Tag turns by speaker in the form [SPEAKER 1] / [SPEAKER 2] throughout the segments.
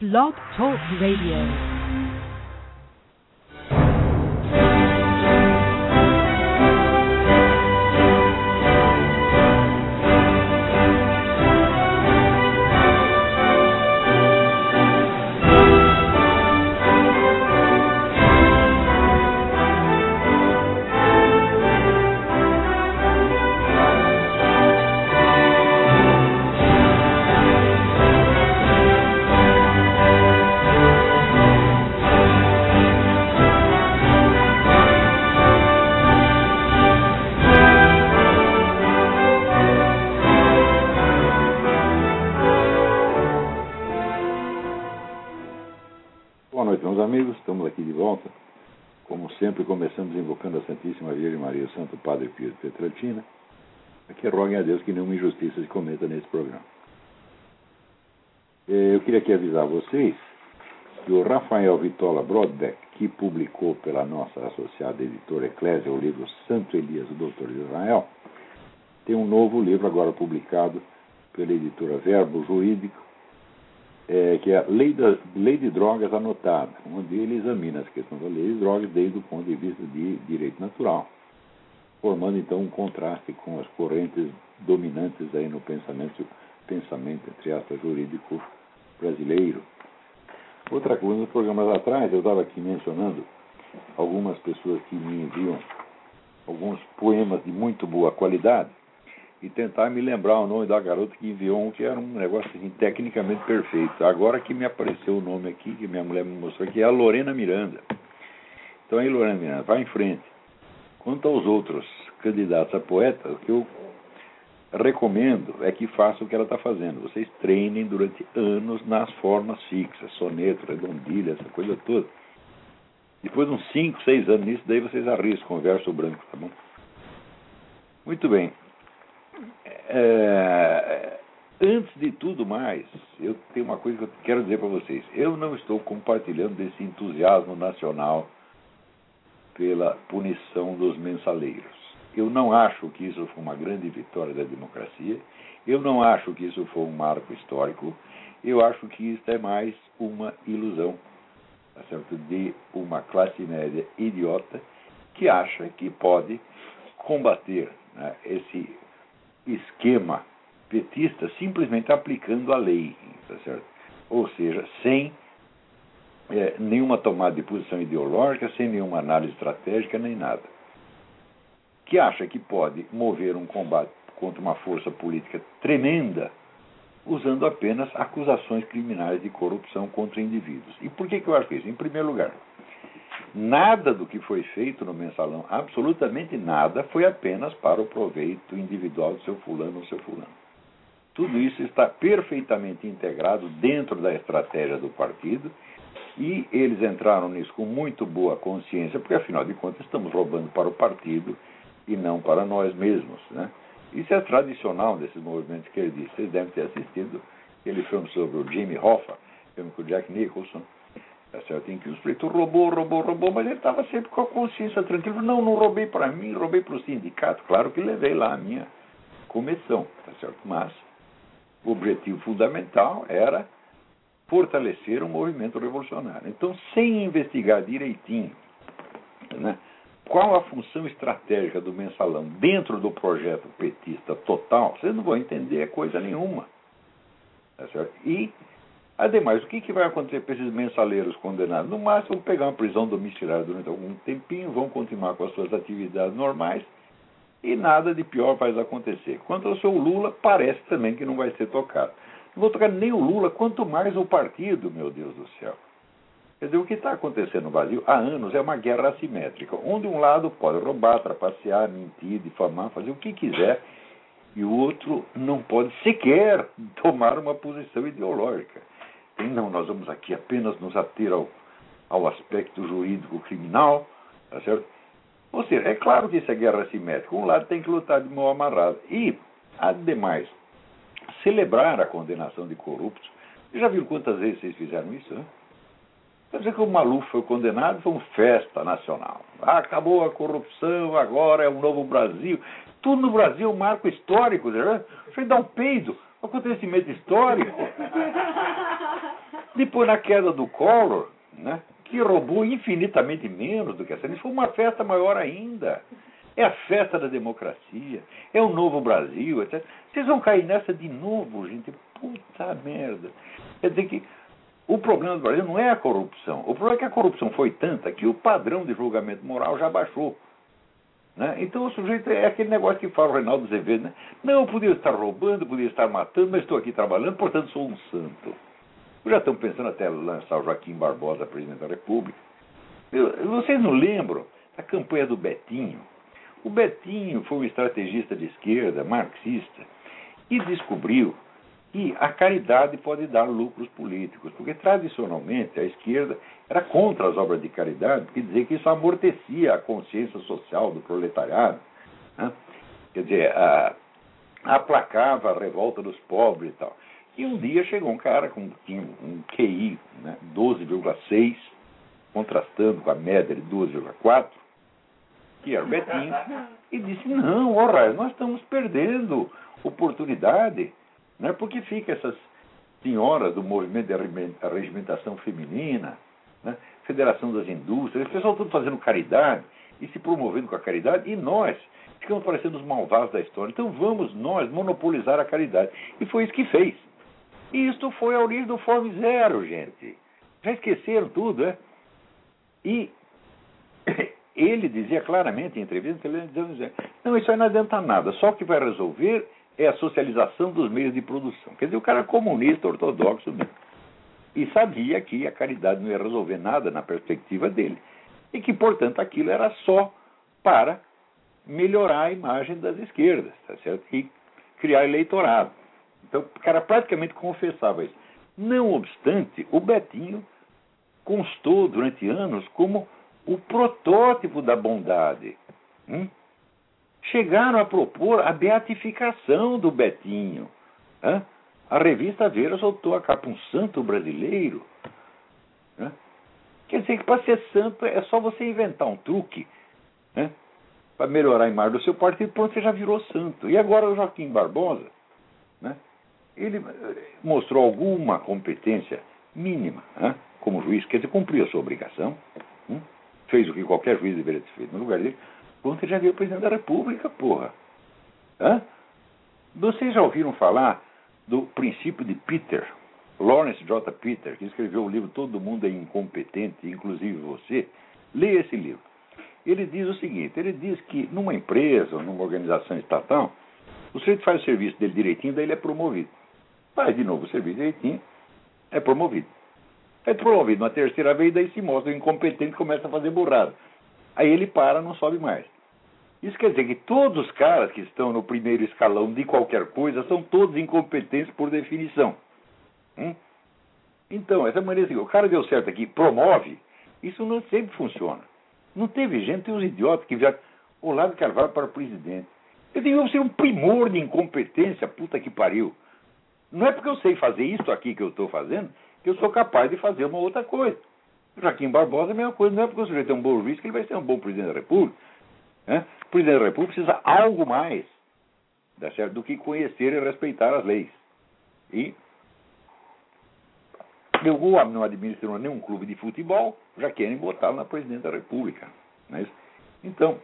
[SPEAKER 1] Blog Talk Radio.
[SPEAKER 2] Que roguem a Deus que nenhuma injustiça se cometa nesse programa. Eh, Eu queria aqui avisar vocês que o Rafael Vitola Brodbeck, que publicou pela nossa associada editora Eclésia o livro Santo Elias, o Doutor de Israel, tem um novo livro agora publicado pela editora Verbo Jurídico, é, que é lei, da, lei de Drogas Anotada, onde ele examina as questões da lei de drogas desde o ponto de vista de direito natural, formando então um contraste com as correntes dominantes aí no pensamento, pensamento entre aspas, jurídico brasileiro. Outra coisa, nos programas atrás, eu estava aqui mencionando algumas pessoas que me enviam alguns poemas de muito boa qualidade e tentar me lembrar o nome da garota que enviou um que era um negócio assim, tecnicamente perfeito. Agora que me apareceu o nome aqui, que minha mulher me mostrou aqui, é a Lorena Miranda. Então aí, Lorena Miranda, vai em frente. Quanto aos outros candidatos a poeta, o que eu recomendo é que façam o que ela está fazendo. Vocês treinem durante anos nas formas fixas, soneto, redondilha, essa coisa toda. Depois de uns 5, 6 anos nisso, daí vocês arriscam o verso branco, tá bom? Muito bem. É, antes de tudo mais, eu tenho uma coisa que eu quero dizer para vocês. Eu não estou compartilhando desse entusiasmo nacional pela punição dos mensaleiros. Eu não acho que isso foi uma grande vitória da democracia. Eu não acho que isso foi um marco histórico. Eu acho que isso é mais uma ilusão tá certo? de uma classe média idiota que acha que pode combater né, esse esquema petista simplesmente aplicando a lei, tá certo? ou seja, sem é, nenhuma tomada de posição ideológica, sem nenhuma análise estratégica, nem nada. Que acha que pode mover um combate contra uma força política tremenda usando apenas acusações criminais de corrupção contra indivíduos. E por que, que eu acho isso? Em primeiro lugar, Nada do que foi feito no mensalão, absolutamente nada, foi apenas para o proveito individual do seu fulano ou seu fulano. Tudo isso está perfeitamente integrado dentro da estratégia do partido e eles entraram nisso com muito boa consciência, porque afinal de contas estamos roubando para o partido e não para nós mesmos. Né? Isso é tradicional desses movimentos que ele disse. Vocês devem ter assistido aquele filme sobre o Jimmy Hoffa, filme com o Jack Nicholson Tá certo? Em que o sujeito roubou, roubou, roubou, mas ele estava sempre com a consciência tranquila. Não, não roubei para mim, roubei para o sindicato. Claro que levei lá a minha comissão, tá certo? Mas o objetivo fundamental era fortalecer o movimento revolucionário. Então, sem investigar direitinho né, qual a função estratégica do mensalão dentro do projeto petista total, vocês não vão entender coisa nenhuma. Tá? E Ademais, o que, que vai acontecer para esses mensaleiros condenados? No máximo, vão pegar uma prisão domiciliar durante algum tempinho, vão continuar com as suas atividades normais e nada de pior vai acontecer. Quanto ao seu Lula, parece também que não vai ser tocado. Não vou tocar nem o Lula, quanto mais o partido, meu Deus do céu. Quer dizer, o que está acontecendo no Brasil há anos é uma guerra assimétrica, onde um lado pode roubar, trapacear, mentir, difamar, fazer o que quiser, e o outro não pode sequer tomar uma posição ideológica. Não, nós vamos aqui apenas nos ater ao, ao aspecto jurídico criminal, tá certo? Ou seja, é claro que isso é guerra assimétrica. Um lado tem que lutar de mão amarrada. E, ademais, celebrar a condenação de corruptos. Já viram quantas vezes vocês fizeram isso? Né? Quer dizer que o Maluf foi condenado, foi uma festa nacional. Ah, acabou a corrupção, agora é um novo Brasil. Tudo no Brasil é um marco histórico. Né? Você dá um peido, acontecimento histórico. Depois, na queda do Collor, né, que roubou infinitamente menos do que essa. Isso foi uma festa maior ainda. É a festa da democracia, é o novo Brasil, etc. Vocês vão cair nessa de novo, gente. Puta merda. Quer dizer que o problema do Brasil não é a corrupção. O problema é que a corrupção foi tanta que o padrão de julgamento moral já baixou. Né? Então o sujeito é aquele negócio que fala o Reinaldo Azevedo, né? Não, eu podia estar roubando, podia estar matando, mas estou aqui trabalhando, portanto sou um santo. Já estão pensando até lançar o Joaquim Barbosa, presidente da República. Vocês não lembram da campanha do Betinho? O Betinho foi um estrategista de esquerda, marxista, e descobriu que a caridade pode dar lucros políticos, porque tradicionalmente a esquerda era contra as obras de caridade, porque dizia que isso amortecia a consciência social do proletariado, né? quer dizer, a, aplacava a revolta dos pobres e tal. E um dia chegou um cara com um QI né, 12,6, contrastando com a média de 12,4, que era o Betinho, e disse, não, ora, nós estamos perdendo oportunidade né? Porque fica essas senhoras do movimento de arregimentação feminina, né? Federação das Indústrias, esse pessoal tudo fazendo caridade e se promovendo com a caridade, e nós ficamos parecendo os malvados da história. Então vamos nós monopolizar a caridade. E foi isso que fez. E isto foi a origem do Fome Zero, gente. Já esqueceram tudo, é? E ele dizia claramente em entrevista, ele dizia, não, isso aí não adianta nada, só que vai resolver é a socialização dos meios de produção. Quer dizer, o cara é comunista ortodoxo mesmo. E sabia que a caridade não ia resolver nada na perspectiva dele. E que, portanto, aquilo era só para melhorar a imagem das esquerdas, tá certo? E criar eleitorado. Então, o cara praticamente confessava isso. Não obstante, o Betinho constou durante anos como o protótipo da bondade. Hum? chegaram a propor a beatificação do Betinho. Né? A revista Veja soltou a capa um santo brasileiro. Né? Quer dizer que para ser santo é só você inventar um truque para melhorar a imagem do seu partido, pronto, você já virou santo. E agora o Joaquim Barbosa, né? ele eh, mostrou alguma competência mínima como juiz, quer dizer, cumpriu a sua obrigação, né? Fez o que qualquer juiz deveria ter feito no lugar dele, Ontem já viu o presidente da República, porra. Hã? Vocês já ouviram falar do princípio de Peter, Lawrence J. Peter, que escreveu o livro Todo Mundo é Incompetente, inclusive você? Leia esse livro. Ele diz o seguinte: ele diz que numa empresa numa organização estatal, o sujeito faz o serviço dele direitinho, daí ele é promovido. Faz de novo o serviço direitinho, é promovido. É promovido uma terceira vez, daí se mostra incompetente e começa a fazer burrada. Aí ele para, não sobe mais. Isso quer dizer que todos os caras que estão no primeiro escalão de qualquer coisa são todos incompetentes por definição. Hum? Então, essa maneira assim, o cara deu certo aqui, promove, isso não sempre funciona. Não teve gente, tem uns idiotas que vieram Olavo Carvalho para presidente. Eu digo, ser um primor de incompetência, puta que pariu. Não é porque eu sei fazer isso aqui que eu estou fazendo que eu sou capaz de fazer uma outra coisa. Joaquim Barbosa é a mesma coisa, não é porque o sujeito é um bom juiz que ele vai ser um bom presidente da República. Né? O presidente da República precisa algo mais tá certo? do que conhecer e respeitar as leis. E o homem não administra nenhum clube de futebol, já querem botá-lo na presidente da República. Né? Então,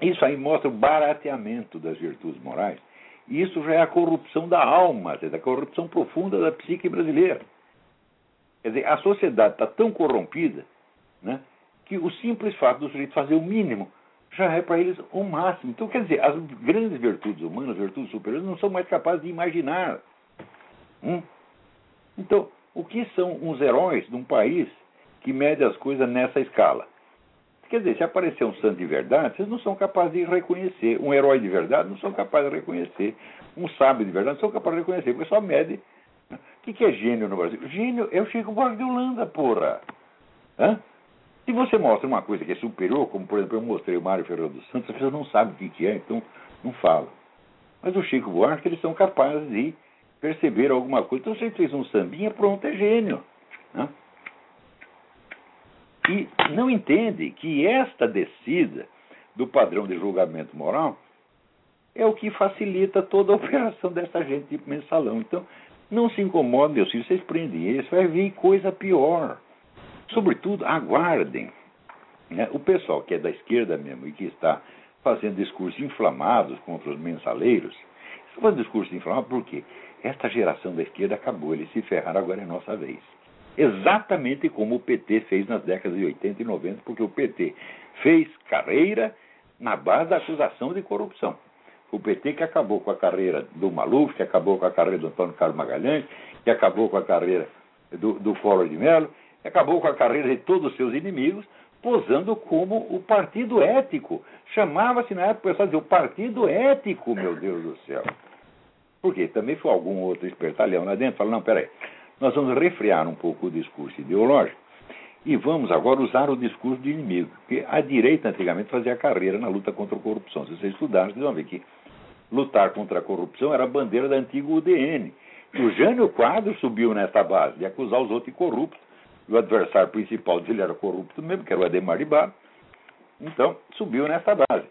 [SPEAKER 2] isso aí mostra o barateamento das virtudes morais. Isso já é a corrupção da alma, a corrupção profunda da psique brasileira. Quer dizer, a sociedade está tão corrompida né, que o simples fato do sujeito fazer o mínimo já é para eles o máximo. Então, quer dizer, as grandes virtudes humanas, virtudes superiores, não são mais capazes de imaginar. Hum? Então, o que são uns heróis de um país que mede as coisas nessa escala? Quer dizer, se aparecer um santo de verdade, vocês não são capazes de reconhecer. Um herói de verdade não são capazes de reconhecer. Um sábio de verdade não são capazes de reconhecer, porque só mede o que, que é gênio no Brasil? Gênio é o Chico Buarque de Holanda, porra. Hã? Se você mostra uma coisa que é superior, como por exemplo eu mostrei o Mário Ferreira dos Santos, as pessoas não sabem o que, que é, então não fala. Mas o Chico Buarque, eles são capazes de perceber alguma coisa. Então, se ele fez um sambinha, pronto, é gênio. Né? E não entende que esta descida do padrão de julgamento moral é o que facilita toda a operação dessa gente tipo mensalão. Então, Não se incomodem, meus filhos, vocês prendem eles, vai vir coisa pior. Sobretudo, aguardem. Né? O pessoal que é da esquerda mesmo e que está fazendo discursos inflamados contra os mensaleiros, está fazendo discursos inflamados por quê? Esta geração da esquerda acabou, eles se ferraram, agora é nossa vez. Exatamente como o PT fez nas décadas de 80 e 90, porque o PT fez carreira na base da acusação de corrupção. O PT que acabou com a carreira do Maluf, que acabou com a carreira do Antônio Carlos Magalhães, que acabou com a carreira do, do de Mello, que acabou com a carreira de todos os seus inimigos, posando como o partido ético. Chamava-se na época o pessoal dizia, o partido ético, meu Deus do céu. Por quê? Também foi algum outro espertalhão lá dentro, falou, não, peraí, nós vamos refrear um pouco o discurso ideológico e vamos agora usar o discurso de inimigo. Porque a direita antigamente fazia carreira na luta contra a corrupção. Se vocês estudarem, vocês vão ver que lutar contra a corrupção era a bandeira da antiga UDN. E o Jânio Quadro subiu nessa base de acusar os outros de corruptos. O adversário principal dele era corrupto mesmo, que era o Ademar de Bar. Então, subiu nessa base.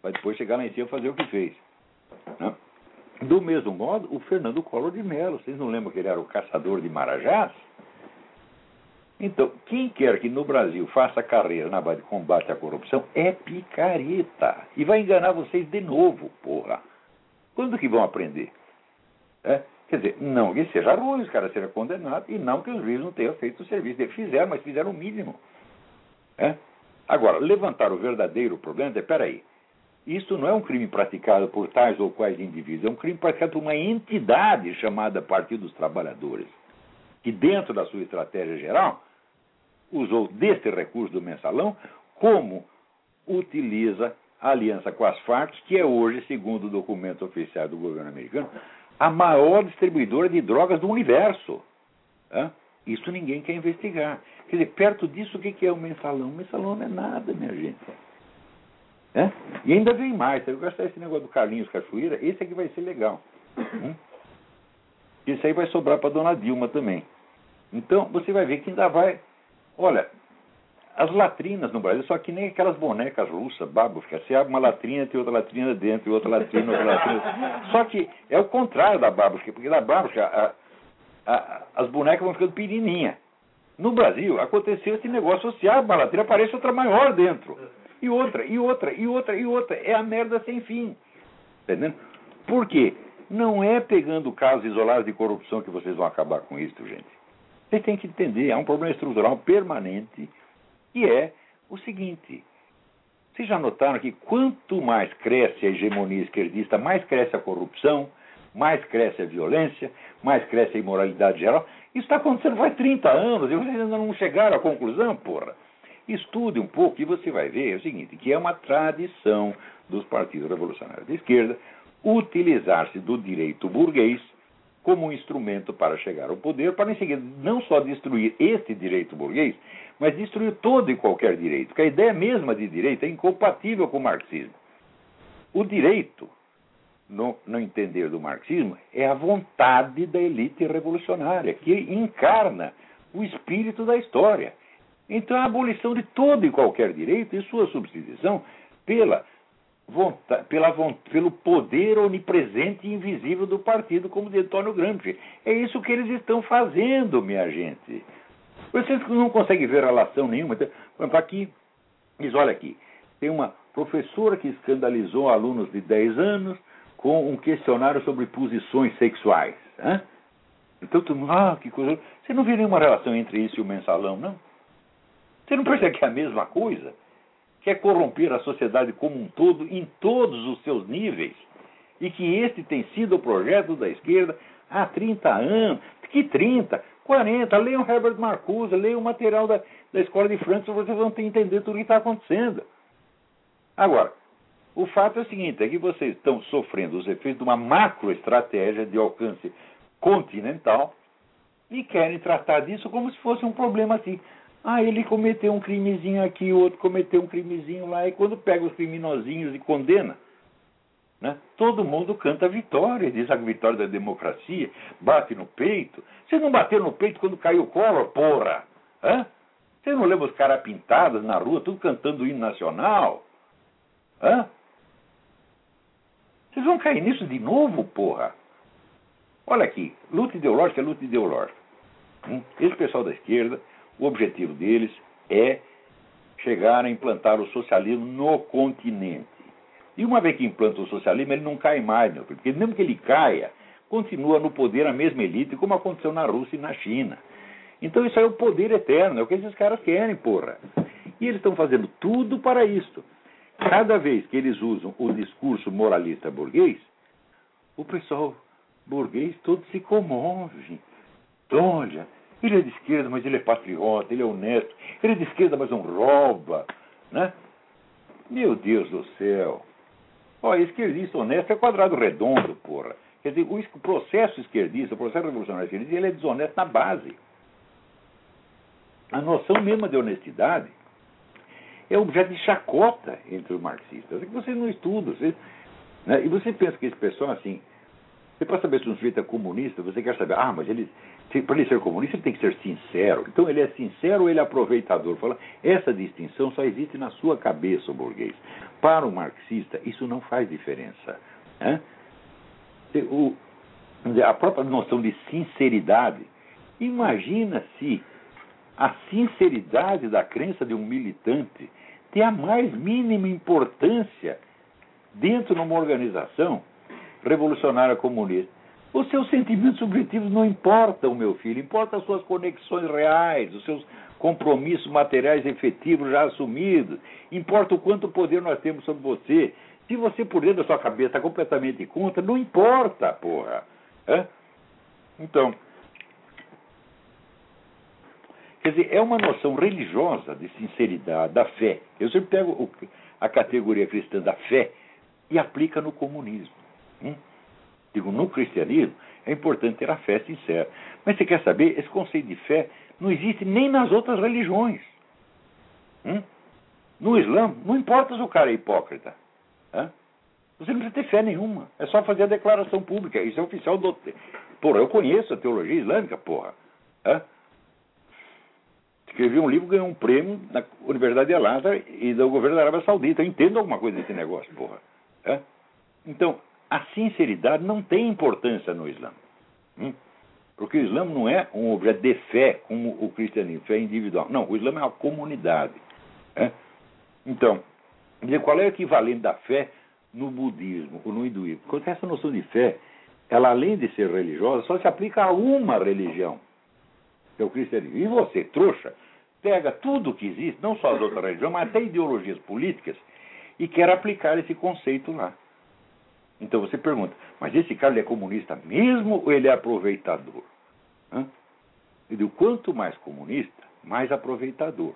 [SPEAKER 2] Para depois chegar lá em cima e fazer o que fez. Né? Do mesmo modo, o Fernando Collor de Mello. Vocês não lembram que ele era o caçador de Marajás? Então, quem quer que no Brasil faça carreira na base de combate à corrupção é picareta. E vai enganar vocês de novo, porra. Quando que vão aprender? É? Quer dizer, não que seja ruim os caras serem condenados e não que os juízes não tenham feito o serviço. Eles fizeram, mas fizeram o mínimo. É? Agora, levantar o verdadeiro problema é, peraí, isso não é um crime praticado por tais ou quais indivíduos, é um crime praticado por uma entidade chamada Partido dos Trabalhadores, que dentro da sua estratégia geral usou deste recurso do mensalão como utiliza a aliança com as Farc, que é hoje, segundo o documento oficial do governo americano, a maior distribuidora de drogas do universo. Isso ninguém quer investigar. Quer dizer, perto disso, o que é o mensalão? O mensalão não é nada, minha gente. E ainda vem mais. Eu gostar esse negócio do Carlinhos Cachoeira, esse aqui vai ser legal. Hum? Isso aí vai sobrar para dona Dilma também. Então, você vai ver que ainda vai Olha, as latrinas no Brasil são que nem aquelas bonecas russas, babusca. Você abre uma latrina, tem outra latrina dentro, e outra latrina, outra latrina. Só que é o contrário da babusca, porque na babusca a, a, as bonecas vão ficando pequenininha. No Brasil, aconteceu esse negócio social, uma latrina aparece outra maior dentro. E outra, e outra, e outra, e outra. É a merda sem fim. Entendendo? Por quê? Não é pegando casos isolados de corrupção que vocês vão acabar com isso, gente. Vocês têm que entender, há um problema estrutural permanente, que é o seguinte. Vocês já notaram que quanto mais cresce a hegemonia esquerdista, mais cresce a corrupção, mais cresce a violência, mais cresce a imoralidade geral. Isso está acontecendo faz 30 anos e vocês ainda não chegaram à conclusão, porra. Estude um pouco e você vai ver é o seguinte, que é uma tradição dos partidos revolucionários de esquerda utilizar-se do direito burguês como um instrumento para chegar ao poder, para em seguida não só destruir este direito burguês, mas destruir todo e qualquer direito. Porque a ideia mesma de direito é incompatível com o marxismo. O direito, no, no entender do marxismo, é a vontade da elite revolucionária, que encarna o espírito da história. Então, a abolição de todo e qualquer direito e sua substituição pela vontade, pela, pelo poder onipresente e invisível do partido, como de Antônio Gramsci. É isso que eles estão fazendo, minha gente. Vocês não conseguem ver relação nenhuma. Então, aqui, diz, olha aqui, tem uma professora que escandalizou alunos de 10 anos com um questionário sobre posições sexuais. Então, tu, ah, que coisa. Você não vê nenhuma relação entre isso e o mensalão, não? Você não percebe que é a mesma coisa? Quer corromper a sociedade como um todo, em todos os seus níveis, e que este tem sido o projeto da esquerda há 30 anos. Que 30? 40. Leiam Herbert Marcuse, leiam o material da, da Escola de Frankfurt, vocês vão entender tudo o que está acontecendo. Agora, o fato é o seguinte: é que vocês estão sofrendo os efeitos de uma macroestratégia de alcance continental e querem tratar disso como se fosse um problema assim. Ah, ele cometeu um crimezinho aqui, o outro cometeu um crimezinho lá, e quando pega os criminosinhos e condena, né, todo mundo canta vitória, diz a vitória da democracia, bate no peito. Você não bateu no peito quando caiu o Collor, porra? Hã? Você não lembra os caras pintados na rua, tudo cantando o hino nacional? Hã? Vocês vão cair nisso de novo, porra? Olha aqui, luta ideológica é luta ideológica. Hum? Esse pessoal da esquerda, o objetivo deles é chegar a implantar o socialismo no continente. E uma vez que implanta o socialismo, ele não cai mais, meu filho, porque mesmo que ele caia, continua no poder a mesma elite, como aconteceu na Rússia e na China. Então isso é o poder eterno, é o que esses caras querem, porra. E eles estão fazendo tudo para isso. Cada vez que eles usam o discurso moralista burguês, o pessoal burguês todo se comove. Olha, ele é de esquerda, mas ele é patriota, ele é honesto. Ele é de esquerda, mas não rouba. Né? Meu Deus do céu. Olha, esquerdista honesto é quadrado redondo, porra. Quer dizer, o processo esquerdista, o processo revolucionário esquerdista, ele é desonesto na base. A noção mesma de honestidade é objeto de chacota entre os marxistas. É que vocês não estudam. Vocês, né? E você pensa que esse pessoal, assim, você para saber se um sujeito é comunista, você quer saber, ah, mas ele, para ele ser comunista, ele tem que ser sincero. Então, ele é sincero ou ele é aproveitador? Fala, essa distinção só existe na sua cabeça, o burguês. Para o marxista, isso não faz diferença. Né? O, a própria noção de sinceridade. Imagina se a sinceridade da crença de um militante tem a mais mínima importância dentro de uma organização revolucionária comunista. Os seus sentimentos subjetivos não importam, meu filho, importam as suas conexões reais, os seus compromissos materiais efetivos já assumidos, importa o quanto poder nós temos sobre você. Se você, por dentro da sua cabeça, está completamente contra, não importa, porra. É? Então, quer dizer, é uma noção religiosa de sinceridade, da fé. Eu sempre pego a categoria cristã da fé e aplica no comunismo. Hum? Digo, no cristianismo é importante ter a fé sincera. Mas você quer saber? Esse conceito de fé não existe nem nas outras religiões. Hum? No Islã, não importa se o cara é hipócrita. Hã? Você não precisa ter fé nenhuma. É só fazer a declaração pública. Isso é oficial do. Porra, eu conheço a teologia islâmica, porra. Hã? Escrevi um livro, ganhou um prêmio na Universidade de Al-Azhar e do governo da Arábia Saudita. Eu entendo alguma coisa desse negócio, porra. Hã? Então, a sinceridade não tem importância no Islã. Hum? Porque o Islã não é um objeto de fé como o cristianismo, fé individual. Não, o Islã é uma comunidade. É? Então, qual é o equivalente da fé no budismo ou no hinduísmo? Porque essa noção de fé, ela além de ser religiosa, só se aplica a uma religião, que é o cristianismo. E você, trouxa, pega tudo que existe, não só as outras religiões, mas até ideologias políticas, e quer aplicar esse conceito lá. Então você pergunta, mas esse cara é comunista mesmo ou ele é aproveitador? Hã? Eu digo, quanto mais comunista, mais aproveitador.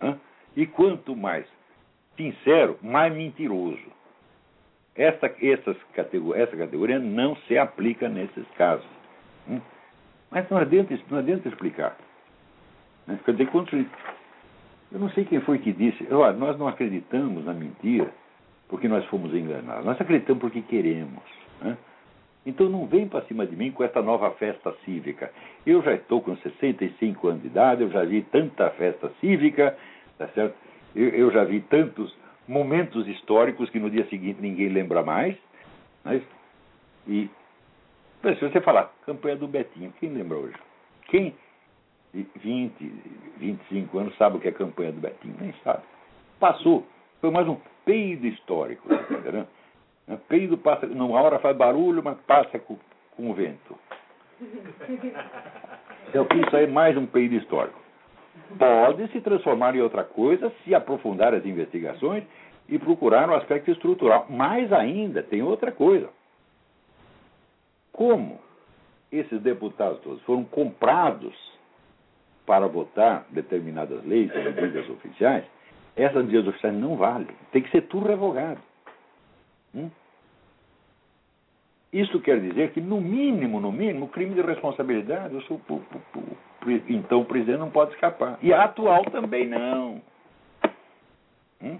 [SPEAKER 2] Hã? E quanto mais sincero, mais mentiroso. Essa, essas categor essa categoria não se aplica nesses casos. Hã? Mas não adianta, não adianta explicar. Né? Quer dizer, eu não sei quem foi que disse, olha, nós não acreditamos na mentira porque nós fomos enganados. Nós acreditamos porque queremos. Né? Então não vem para cima de mim com essa nova festa cívica. Eu já estou com 65 anos de idade, eu já vi tanta festa cívica, tá certo? Eu, eu já vi tantos momentos históricos que no dia seguinte ninguém lembra mais. Né? E se você falar, campanha do Betinho, quem lembra hoje? Quem de 20, 25 anos sabe o que é campanha do Betinho? Nem sabe. Passou. Foi mais um peido histórico, tá entendeu? Peido passa, numa hora faz barulho, mas passa com, com o vento. Então isso aí é mais um peido histórico. Pode se transformar em outra coisa se aprofundar as investigações e procurar um aspecto estrutural. Mais ainda, tem outra coisa. Como esses deputados todos foram comprados para votar determinadas leis medidas oficiais, essas medidas oficiais não valem. Tem que ser tudo revogado. Hum? Isso quer dizer que, no mínimo, no mínimo, crime de responsabilidade, então o presidente não pode escapar. E a atual também não. Hum?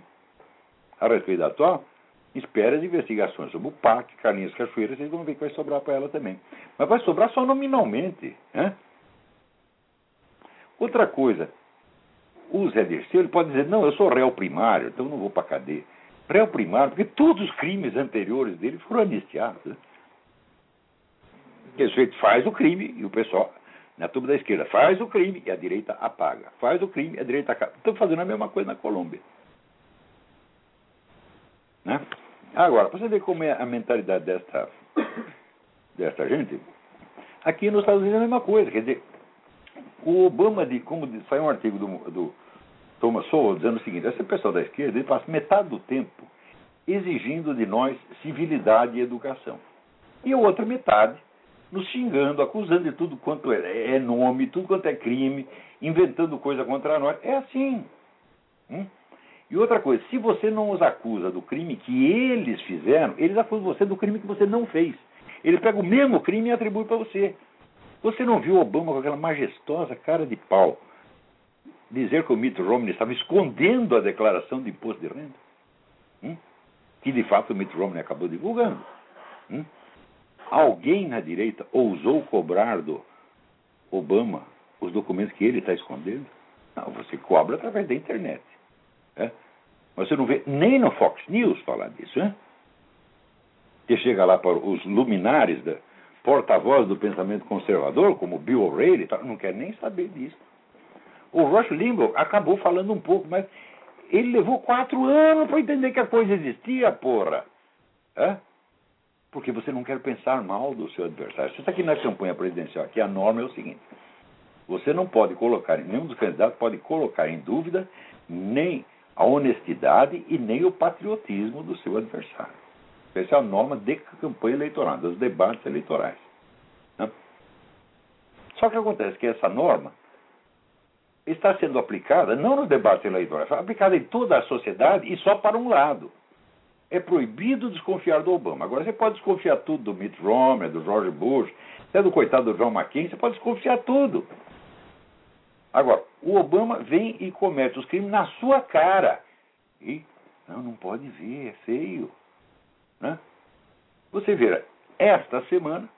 [SPEAKER 2] A respeito da atual, espera as investigações sobre o PAC, Carlinhos Cachoeira, vocês vão ver que vai sobrar para ela também. Mas vai sobrar só nominalmente. Né? Outra coisa, o Zé Dirceu ele pode dizer, não, eu sou réu primário, então não vou para cadeia. Réu primário, porque todos os crimes anteriores dele foram anistiados. Né? O sujeito faz o crime e o pessoal, na turma da esquerda, faz o crime e a direita apaga. Faz o crime e a direita apaga. Estão fazendo a mesma coisa na Colômbia. Né? Agora, para você ver como é a mentalidade desta, desta gente, aqui nos Estados Unidos é a mesma coisa. Quer dizer, o Obama, de, como saiu um artigo do, do Thomas Sowell dizendo o seguinte: esse pessoal da esquerda ele passa metade do tempo exigindo de nós civilidade e educação. E a outra metade nos xingando, acusando de tudo quanto é, é nome, tudo quanto é crime, inventando coisa contra nós. É assim. Hum? E outra coisa, se você não os acusa do crime que eles fizeram, eles acusam você do crime que você não fez. Ele pega o mesmo crime e atribui para você. Você não viu Obama com aquela majestosa cara de pau dizer que o Mitt Romney estava escondendo a declaração de imposto de renda? Hum? Que de fato o Mitt Romney acabou divulgando. Hum? Alguém na direita ousou cobrar do Obama os documentos que ele está escondendo? Não, você cobra através da internet. É? Mas você não vê nem no Fox News falar disso. É? Que chega lá para os luminares da porta-voz do pensamento conservador, como Bill O'Reilly, não quer nem saber disso. O Rush Limbaugh acabou falando um pouco, mas ele levou quatro anos para entender que a coisa existia, porra. É? Porque você não quer pensar mal do seu adversário. Você está aqui na campanha presidencial, aqui a norma é o seguinte: você não pode colocar, nenhum dos candidatos pode colocar em dúvida nem a honestidade e nem o patriotismo do seu adversário. Essa é a norma de campanha eleitoral, dos debates eleitorais. Né? Só que acontece que essa norma está sendo aplicada não nos debates eleitorais, está aplicada em toda a sociedade e só para um lado. É proibido desconfiar do Obama. Agora você pode desconfiar tudo do Mitt Romney, do George Bush, até do coitado do John McCain, você pode desconfiar tudo. Agora, o Obama vem e comete os crimes na sua cara. E não, não pode ver, é feio. Né? Você vê, esta semana,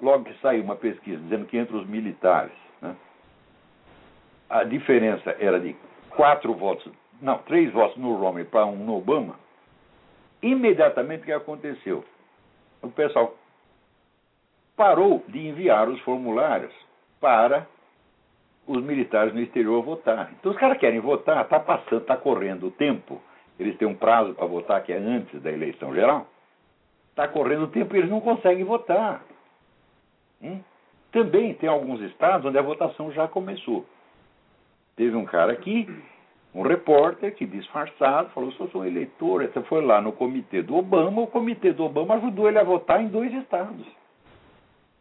[SPEAKER 2] logo que saiu uma pesquisa dizendo que entre os militares, né, a diferença era de quatro votos, não, três votos no Romney para um no Obama, imediatamente o que aconteceu? O pessoal parou de enviar os formulários para os militares no exterior votar. Então os caras querem votar, está passando, está correndo o tempo, eles têm um prazo para votar que é antes da eleição geral. Está correndo o tempo e eles não conseguem votar. Hum? Também tem alguns estados onde a votação já começou. Teve um cara aqui, um repórter, que disfarçado, falou: sou, sou eleitor. Ele foi lá no comitê do Obama, o comitê do Obama ajudou ele a votar em dois estados.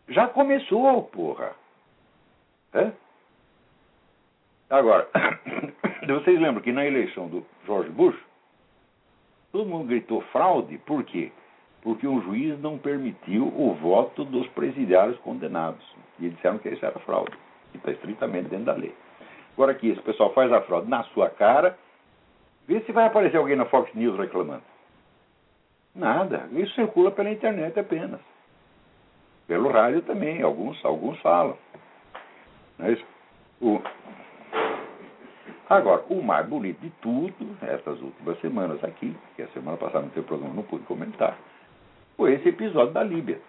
[SPEAKER 2] Já começou, porra. É? Agora, vocês lembram que na eleição do George Bush, todo mundo gritou fraude, por quê? Porque o juiz não permitiu o voto dos presidiários condenados. E disseram que isso era fraude. E está estritamente dentro da lei. Agora aqui, esse pessoal faz a fraude na sua cara, vê se vai aparecer alguém na Fox News reclamando. Nada. Isso circula pela internet apenas. Pelo rádio também, alguns, alguns falam. Não é isso? O, Agora, o mais bonito de tudo, essas últimas semanas aqui, que a semana passada no teu programa não pude comentar, foi esse episódio da Líbia.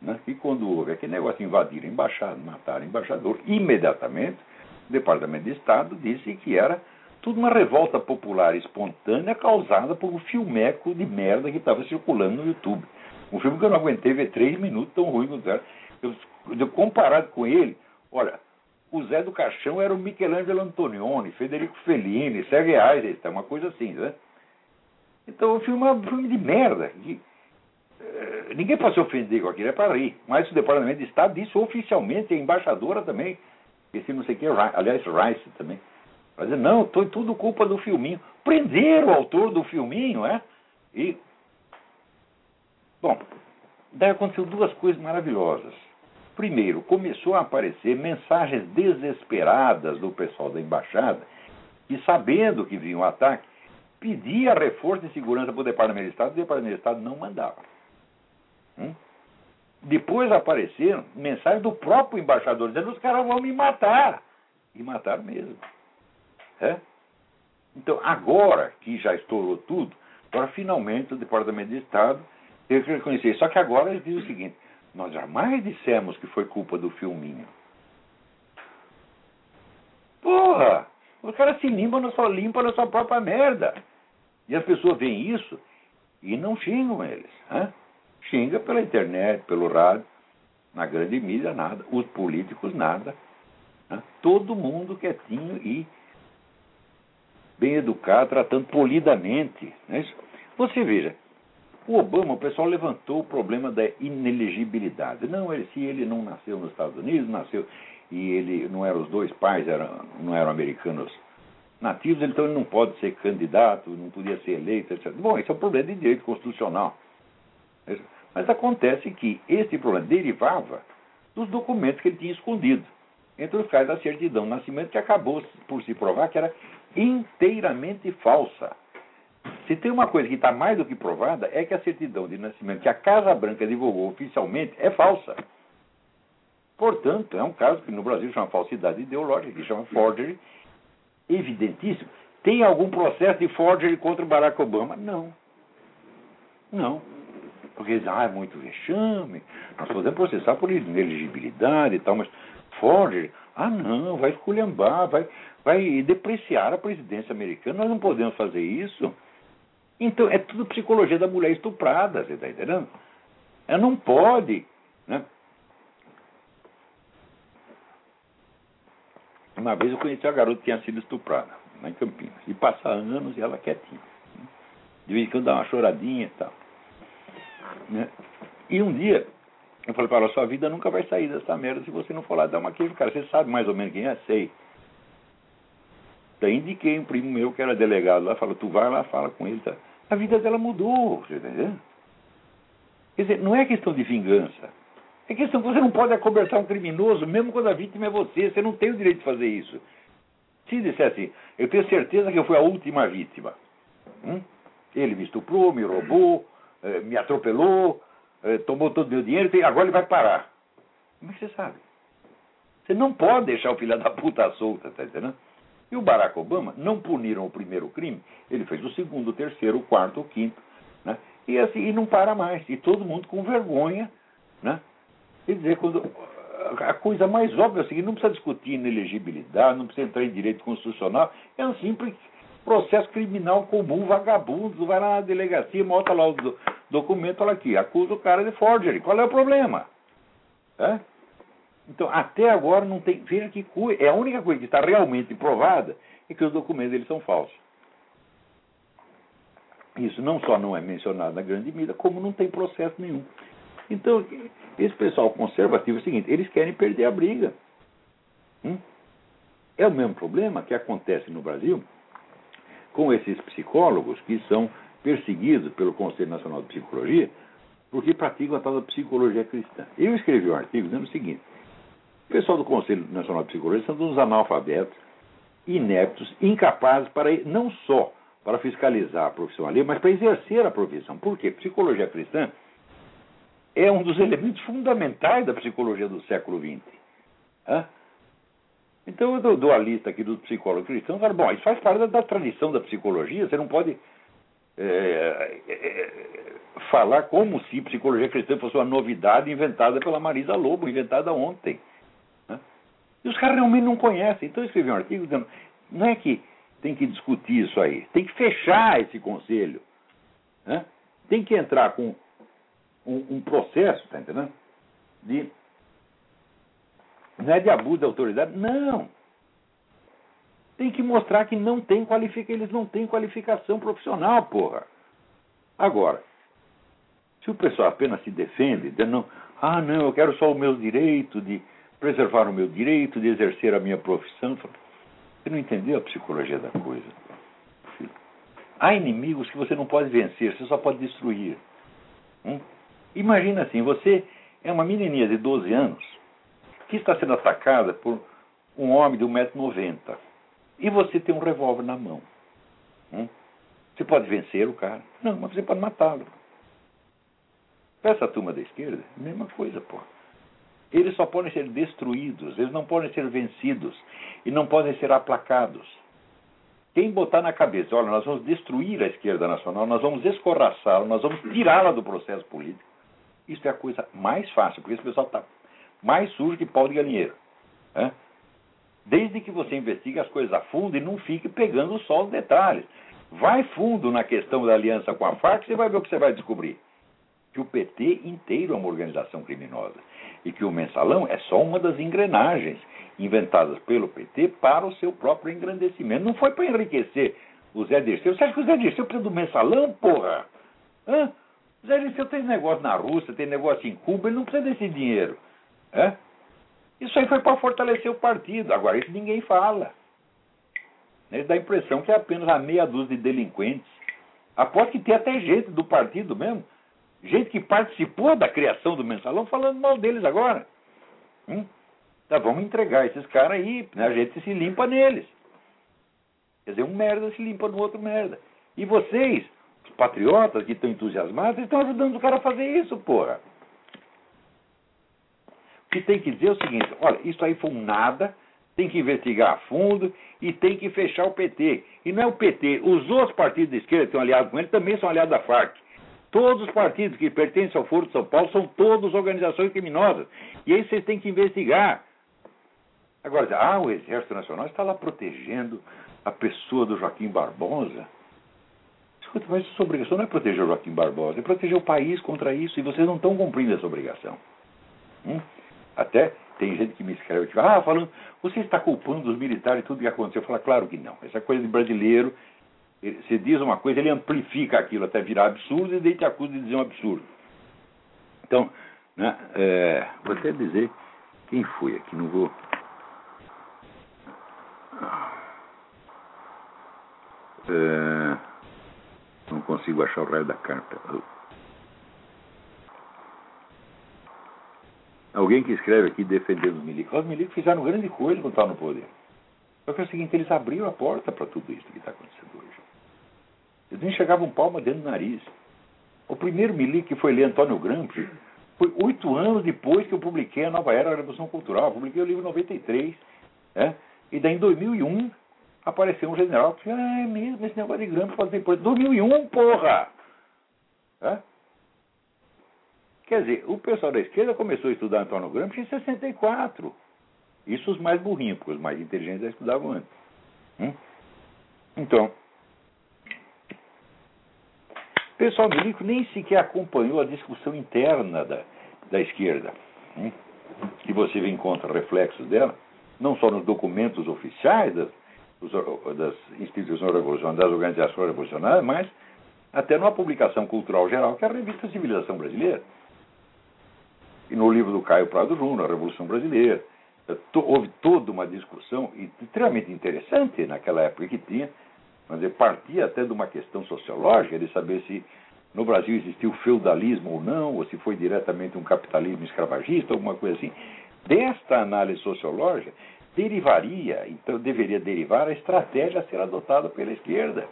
[SPEAKER 2] Né? Que quando houve aquele negócio invadir a embaixada, matar o embaixador, imediatamente o Departamento de Estado disse que era tudo uma revolta popular espontânea causada por um filmeco de merda que estava circulando no YouTube. Um filme que eu não aguentei ver três minutos tão ruim quanto era. Eu, comparado com ele, olha, o Zé do Caixão era o Michelangelo Antonioni, Federico Fellini, Reis, é uma coisa assim, né? Então o filme é um filme de merda. Que, uh, ninguém pode se ofender com aquilo, é para rir. Mas o Departamento de Estado disse oficialmente, a embaixadora também, esse não sei o que, aliás, Rice também. Dizer, não, foi tudo culpa do filminho. Prenderam o autor do filminho, é? E. Bom, daí aconteceu duas coisas maravilhosas. Primeiro, começou a aparecer mensagens desesperadas do pessoal da embaixada, que sabendo que vinha um ataque, pedia reforço de segurança para o Departamento de Estado, e o Departamento de Estado não mandava. Hum? Depois apareceram mensagens do próprio embaixador dizendo os caras vão me matar. E mataram mesmo. É? Então, agora que já estourou tudo, agora finalmente o Departamento de Estado teve que reconhecer. Só que agora eles dizem o seguinte: Nós jamais dissemos que foi culpa do filminho. Porra! Os caras se limpam na sua, limpam na sua própria merda. E as pessoas veem isso e não xingam eles. Né? Xinga pela internet, pelo rádio, na grande mídia, nada. Os políticos, nada. Né? Todo mundo quietinho e bem educado, tratando polidamente. Né? Você veja, o Obama, o pessoal levantou o problema da inelegibilidade. Não, ele, se ele não nasceu nos Estados Unidos, nasceu e ele não eram os dois pais, eram, não eram americanos nativos, então ele não pode ser candidato, não podia ser eleito, etc. Bom, isso é um problema de direito constitucional. Mas acontece que esse problema derivava dos documentos que ele tinha escondido, entre os quais a certidão de nascimento, que acabou por se provar que era inteiramente falsa. Se tem uma coisa que está mais do que provada, é que a certidão de nascimento que a Casa Branca divulgou oficialmente é falsa. Portanto, é um caso que no Brasil chama falsidade ideológica, que chama forgery, evidentíssimo. Tem algum processo de forgery contra o Barack Obama? Não. Não. Porque eles ah, é muito vexame, nós podemos processar por ineligibilidade e tal, mas forgery, ah não, vai esculhambar, vai, vai depreciar a presidência americana, nós não podemos fazer isso. Então, é tudo psicologia da mulher estuprada, você está entendendo? Ela não pode. Né? Uma vez eu conheci uma garota que tinha sido estuprada, lá em Campinas. E passa anos e ela quietinha. De vez em quando dá uma choradinha e tal. Né? E um dia, eu falei para ela, sua vida nunca vai sair dessa merda se você não for lá dar uma queijo. Cara, você sabe mais ou menos quem é? Sei. Daí indiquei um primo meu que era delegado lá, falou, tu vai lá, fala com ele. Tá? A vida dela mudou, você? Quer dizer, não é questão de vingança. É questão que você não pode acobertar um criminoso, mesmo quando a vítima é você. Você não tem o direito de fazer isso. Se disser assim, eu tenho certeza que eu fui a última vítima. Hum? Ele me estuprou, me roubou, eh, me atropelou, eh, tomou todo o meu dinheiro, agora ele vai parar. Como é que você sabe? Você não pode deixar o filho da puta solta, tá entendendo? E o Barack Obama não puniram o primeiro crime, ele fez o segundo, o terceiro, o quarto, o quinto, né? E assim, e não para mais. E todo mundo com vergonha, né? Quer dizer, quando a coisa mais óbvia é o seguinte, não precisa discutir inelegibilidade, não precisa entrar em direito constitucional, é um simples processo criminal comum, vagabundo, vai lá na delegacia, mostra lá o do, documento, olha aqui, acusa o cara de forgery. Qual é o problema? É? Então, até agora não tem. Veja que é a única coisa que está realmente provada é que os documentos eles são falsos. Isso não só não é mencionado na grande mídia, como não tem processo nenhum. Então, esse pessoal conservativo é o seguinte: eles querem perder a briga. Hum? É o mesmo problema que acontece no Brasil com esses psicólogos que são perseguidos pelo Conselho Nacional de Psicologia porque praticam a tal da psicologia cristã. Eu escrevi um artigo dizendo o seguinte: o pessoal do Conselho Nacional de Psicologia são uns analfabetos, ineptos, incapazes para não só para fiscalizar a profissão ali, mas para exercer a profissão. Por quê? Psicologia cristã é um dos elementos fundamentais da psicologia do século XX. Hã? Então eu dou, dou a lista aqui dos psicólogos cristãos falo, bom, isso faz parte da, da, tradição da psicologia, você não pode é, é, é, falar como se psicologia cristã fosse uma novidade inventada pela Marisa Lobo, inventada ontem. E os caras realmente não conhecem. Então eu escrevi um artigo dizendo, não é que tem que discutir isso aí, tem que fechar esse conselho. Né? Tem que entrar com um, um processo, tá entendendo? De, não é de abuso de autoridade, não. Tem que mostrar que não tem eles não têm qualificação profissional, porra. Agora, se o pessoal apenas se defende, dizendo, ah, não, eu quero só o meu direito de preservar o meu direito de exercer a minha profissão, você não entendeu a psicologia da coisa. Há inimigos que você não pode vencer, você só pode destruir. Hum? Imagina assim, você é uma menininha de 12 anos que está sendo atacada por um homem de 1,90m e você tem um revólver na mão. Hum? Você pode vencer o cara? Não, mas você pode matá-lo. Essa turma da esquerda, mesma coisa, pô. Eles só podem ser destruídos, eles não podem ser vencidos e não podem ser aplacados. Quem botar na cabeça, olha, nós vamos destruir a esquerda nacional, nós vamos escorraçá-la, nós vamos tirá-la do processo político, Isso é a coisa mais fácil, porque esse pessoal está mais sujo que pau de galinheiro. Né? Desde que você investigue as coisas a fundo e não fique pegando só os detalhes. Vai fundo na questão da aliança com a Farc, você vai ver o que você vai descobrir. Que o PT inteiro é uma organização criminosa. E que o mensalão é só uma das engrenagens inventadas pelo PT para o seu próprio engrandecimento. Não foi para enriquecer o Zé Dirceu. Você acha que o Zé Dirceu precisa do mensalão, porra? Hã? O Zé Dirceu tem negócio na Rússia, tem negócio em Cuba, ele não precisa desse dinheiro. Hã? Isso aí foi para fortalecer o partido. Agora, isso ninguém fala. Ele dá a impressão que é apenas a meia dúzia de delinquentes. Aposto que tem até gente do partido mesmo, gente que participou da criação do mensalão, falando mal deles agora. Hum? Tá, vamos entregar esses caras aí, né? a gente se limpa neles. Quer dizer, um merda se limpa no outro merda. E vocês, os patriotas que estão entusiasmados, estão ajudando o cara a fazer isso, porra. O que tem que dizer é o seguinte: olha, isso aí foi um nada, tem que investigar a fundo e tem que fechar o PT. E não é o PT, os outros partidos de esquerda que estão aliados com ele também são aliados da FARC. Todos os partidos que pertencem ao Foro de São Paulo são todos organizações criminosas. E aí vocês têm que investigar. Agora, ah, o Exército Nacional está lá protegendo a pessoa do Joaquim Barbosa. Escuta, mas sua obrigação não é proteger o Joaquim Barbosa, é proteger o país contra isso, e vocês não estão cumprindo essa obrigação. Hum? Até tem gente que me escreve, tipo, ah, falando, você está culpando os militares tudo que aconteceu. Eu falo, claro que não. Essa coisa de brasileiro, você diz uma coisa, ele amplifica aquilo até virar absurdo e daí te acusa de dizer um absurdo. Então, né, é, vou até dizer quem foi aqui, não vou. É, não consigo achar o raio da carta. Alguém que escreve aqui defendendo os milicos. Os milicos fizeram grande coisa quando estavam no poder. Só que é o seguinte, eles abriram a porta para tudo isso que está acontecendo hoje. Eles chegavam palma dentro do nariz. O primeiro milico que foi ler Antônio Gramsci foi oito anos depois que eu publiquei a Nova Era da Revolução Cultural. Eu publiquei o livro em 93. Né? E daí em 2001 apareceu um general que ah, é mesmo, esse negócio de Gramsci pode ter... 2001, porra! É? Quer dizer, o pessoal da esquerda começou a estudar Antônio Gramsci em 64. Isso os mais burrinhos, porque os mais inteligentes já estudavam antes. Hum? Então, pessoal milico nem sequer acompanhou a discussão interna da, da esquerda, que você encontra reflexos dela, não só nos documentos oficiais das, das instituições revolucionárias, das organizações revolucionárias, mas até numa publicação cultural geral, que é a revista Civilização Brasileira e no livro do Caio Prado Júnior, A Revolução Brasileira. Houve toda uma discussão extremamente interessante naquela época que tinha, mas partia até de uma questão sociológica, de saber se no Brasil existiu feudalismo ou não, ou se foi diretamente um capitalismo escravagista, alguma coisa assim. Desta análise sociológica derivaria, então deveria derivar a estratégia a ser adotada pela esquerda.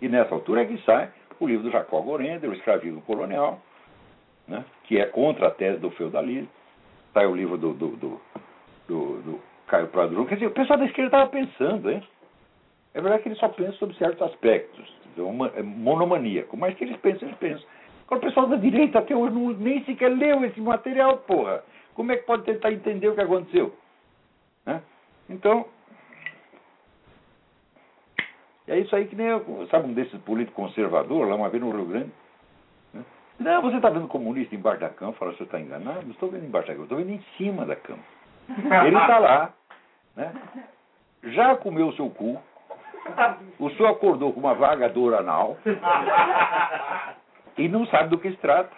[SPEAKER 2] E nessa altura é que sai o livro do Jacó Gorender, O Escravismo Colonial, né, que é contra a tese do feudalismo. Sai o livro do, do, do, do, do Caio Prado Júnior. Quer dizer, o pessoal da esquerda estava pensando, hein? É verdade que eles só pensam sobre certos aspectos, é monomaníaco, mas que eles pensam, eles pensam. Agora o pessoal da direita até hoje não, nem sequer leu esse material, porra. Como é que pode tentar entender o que aconteceu? Né? Então, é isso aí que nem, sabe, um desses políticos conservadores, lá uma vez no Rio Grande, não, você está vendo comunista embaixo da cama? Fala, você está enganado? Não estou vendo embaixo da cama, estou vendo em cima da cama. Ele está lá, né? já comeu o seu cu, o senhor acordou com uma vaga dor anal e não sabe do que se trata.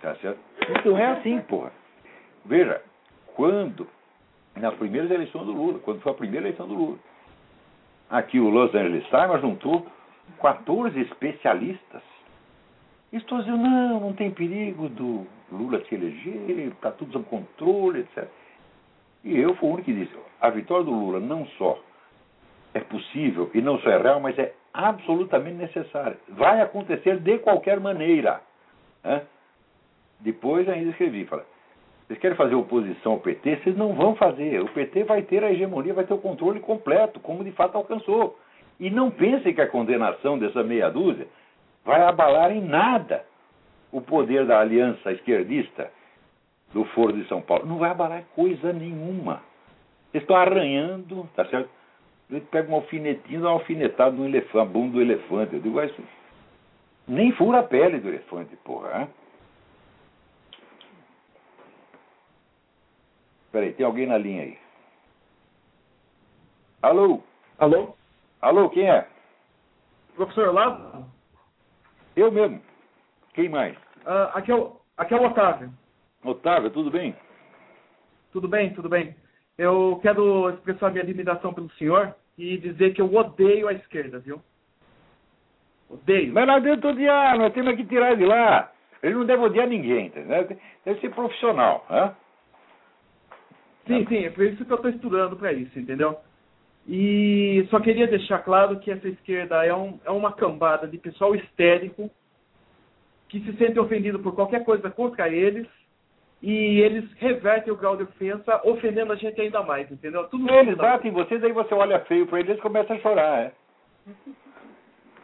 [SPEAKER 2] Tá certo? Então é assim, porra. Veja, quando, nas primeiras eleições do Lula, quando foi a primeira eleição do Lula, aqui o Los Angeles Times juntou 14 especialistas estou dizendo, não, não tem perigo do Lula se eleger, está tudo sob controle, etc. E eu fui o único que disse, a vitória do Lula não só é possível e não só é real, mas é absolutamente necessária. Vai acontecer de qualquer maneira. Né? Depois ainda escrevi, falei, vocês querem fazer oposição ao PT? Vocês não vão fazer. O PT vai ter a hegemonia, vai ter o controle completo, como de fato alcançou. E não pensem que a condenação dessa meia dúzia vai abalar em nada o poder da aliança esquerdista do Foro de São Paulo. Não vai abalar coisa nenhuma. Eles estão arranhando, tá certo? Ele pega um alfinetinho, dá uma alfinetada no elefante, a bunda do elefante. Eu digo, isso nem fura a pele do elefante, porra. Hein? Peraí, tem alguém na linha aí. Alô?
[SPEAKER 3] Alô?
[SPEAKER 2] Alô, quem é?
[SPEAKER 3] Professor Olavo?
[SPEAKER 2] Eu mesmo. Quem mais?
[SPEAKER 3] Uh, aqui, é o, aqui é o Otávio.
[SPEAKER 2] Otávio, tudo bem?
[SPEAKER 3] Tudo bem, tudo bem. Eu quero expressar minha admiração pelo senhor e dizer que eu odeio a esquerda, viu? Odeio.
[SPEAKER 2] Mas não adianta odiar, nós temos que tirar de lá. Ele não deve odiar ninguém, entendeu? Deve ser profissional. Né?
[SPEAKER 3] Sim, sim, é por isso que eu estou estudando para isso, entendeu? E só queria deixar claro que essa esquerda é, um, é uma cambada de pessoal histérico que se sente ofendido por qualquer coisa contra eles e eles revertem o grau de ofensa, ofendendo a gente ainda mais, entendeu?
[SPEAKER 2] Tudo eles batem em você, daí você olha feio para eles, eles começam a chorar, é?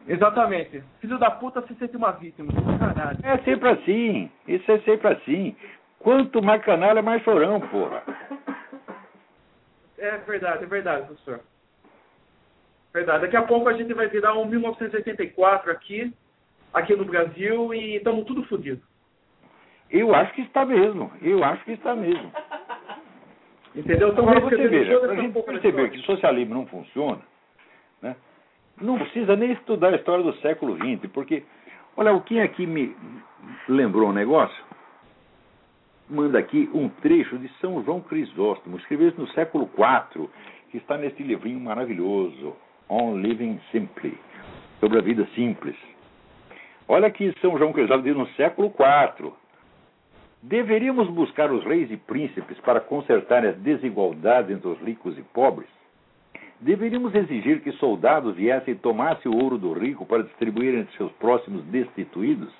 [SPEAKER 3] Exatamente. Filho da puta se sente uma vítima. Caralho.
[SPEAKER 2] É sempre assim. Isso é sempre assim. Quanto mais canalha, mais chorão, porra.
[SPEAKER 3] É verdade, é verdade, professor. Verdade. Daqui a pouco a gente vai virar um 1984 aqui, aqui no Brasil, e estamos tudo fodidos.
[SPEAKER 2] Eu acho que está mesmo. Eu acho que está mesmo.
[SPEAKER 3] Entendeu? Então,
[SPEAKER 2] Agora você veja, para a gente perceber que o socialismo não funciona, né? não precisa nem estudar a história do século XX, porque, olha, o que aqui me lembrou um negócio? Manda aqui um trecho de São João Crisóstomo, escreveu isso no século IV, que está nesse livrinho maravilhoso, On Living Simply, sobre a vida simples. Olha que São João Crisóstomo diz no século IV. Deveríamos buscar os reis e príncipes para consertar as desigualdades entre os ricos e pobres? Deveríamos exigir que soldados viessem e tomassem o ouro do rico para distribuir entre seus próximos destituídos?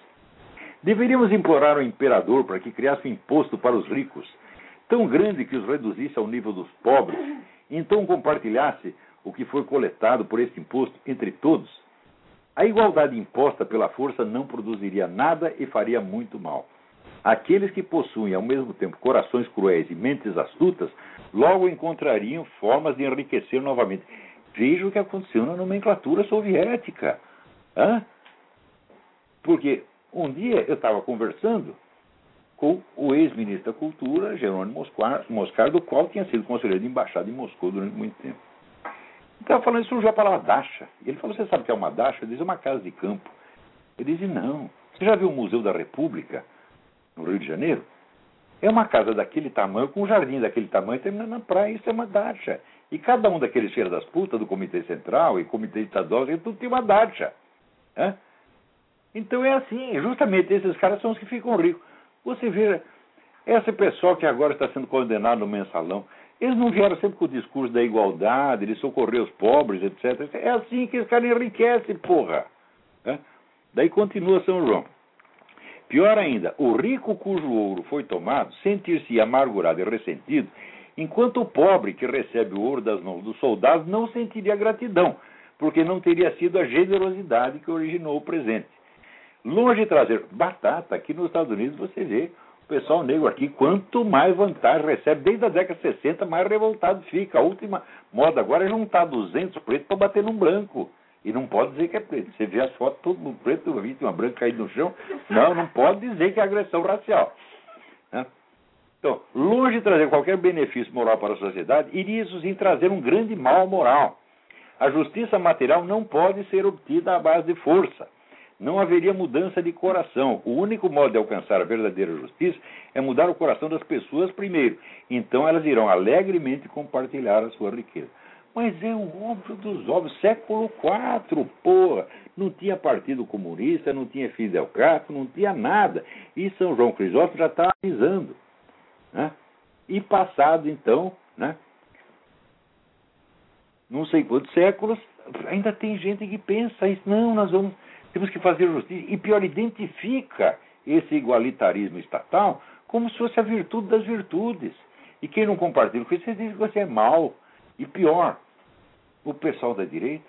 [SPEAKER 2] Deveríamos implorar ao imperador para que criasse um imposto para os ricos, tão grande que os reduzisse ao nível dos pobres, e então compartilhasse o que foi coletado por esse imposto entre todos? A igualdade imposta pela força não produziria nada e faria muito mal. Aqueles que possuem ao mesmo tempo corações cruéis e mentes astutas, logo encontrariam formas de enriquecer novamente. Veja o que aconteceu na nomenclatura soviética. Hã? Porque um dia eu estava conversando com o ex-ministro da Cultura, Jerônimo Moscar, do qual tinha sido conselheiro de embaixada em Moscou durante muito tempo. Estava falando, surgiu a palavra dacha. Ele falou, você sabe o que é uma dacha? Eu disse, é uma casa de campo. Ele disse, não. Você já viu o Museu da República? No Rio de Janeiro, é uma casa daquele tamanho, com um jardim daquele tamanho, terminando na praia, isso é uma dacha. E cada um daqueles filhos das putas do Comitê Central e Comitê Estadual, tudo tem uma dacha. Né? Então é assim, justamente esses caras são os que ficam ricos. Você vê, esse pessoal que agora está sendo condenado no mensalão, eles não vieram sempre com o discurso da igualdade, de socorrer os pobres, etc. É assim que esse cara enriquece, porra. Né? Daí continua São João. Pior ainda, o rico cujo ouro foi tomado sentir-se amargurado e ressentido, enquanto o pobre que recebe o ouro das mãos dos soldados não sentiria gratidão, porque não teria sido a generosidade que originou o presente. Longe de trazer batata, aqui nos Estados Unidos você vê o pessoal negro aqui, quanto mais vantagem recebe, desde a década de 60, mais revoltado fica. A última moda agora é juntar 200 pretos para bater num branco. E não pode dizer que é preto. Você vê as fotos, todo mundo preto, uma vítima branca caída no chão. Não, não pode dizer que é agressão racial. Né? Então, longe de trazer qualquer benefício moral para a sociedade, iria isso sim trazer um grande mal moral. A justiça material não pode ser obtida à base de força. Não haveria mudança de coração. O único modo de alcançar a verdadeira justiça é mudar o coração das pessoas primeiro. Então elas irão alegremente compartilhar a sua riqueza. Mas é o óbvio dos óbvios, século IV, porra. Não tinha Partido Comunista, não tinha Fidel Castro, não tinha nada. E São João Crisóstomo já está avisando. Né? E passado, então, né? não sei quantos séculos, ainda tem gente que pensa isso. Não, nós vamos, temos que fazer justiça. E pior, identifica esse igualitarismo estatal como se fosse a virtude das virtudes. E quem não compartilha com isso, você diz que você é mal. E pior, o pessoal da direita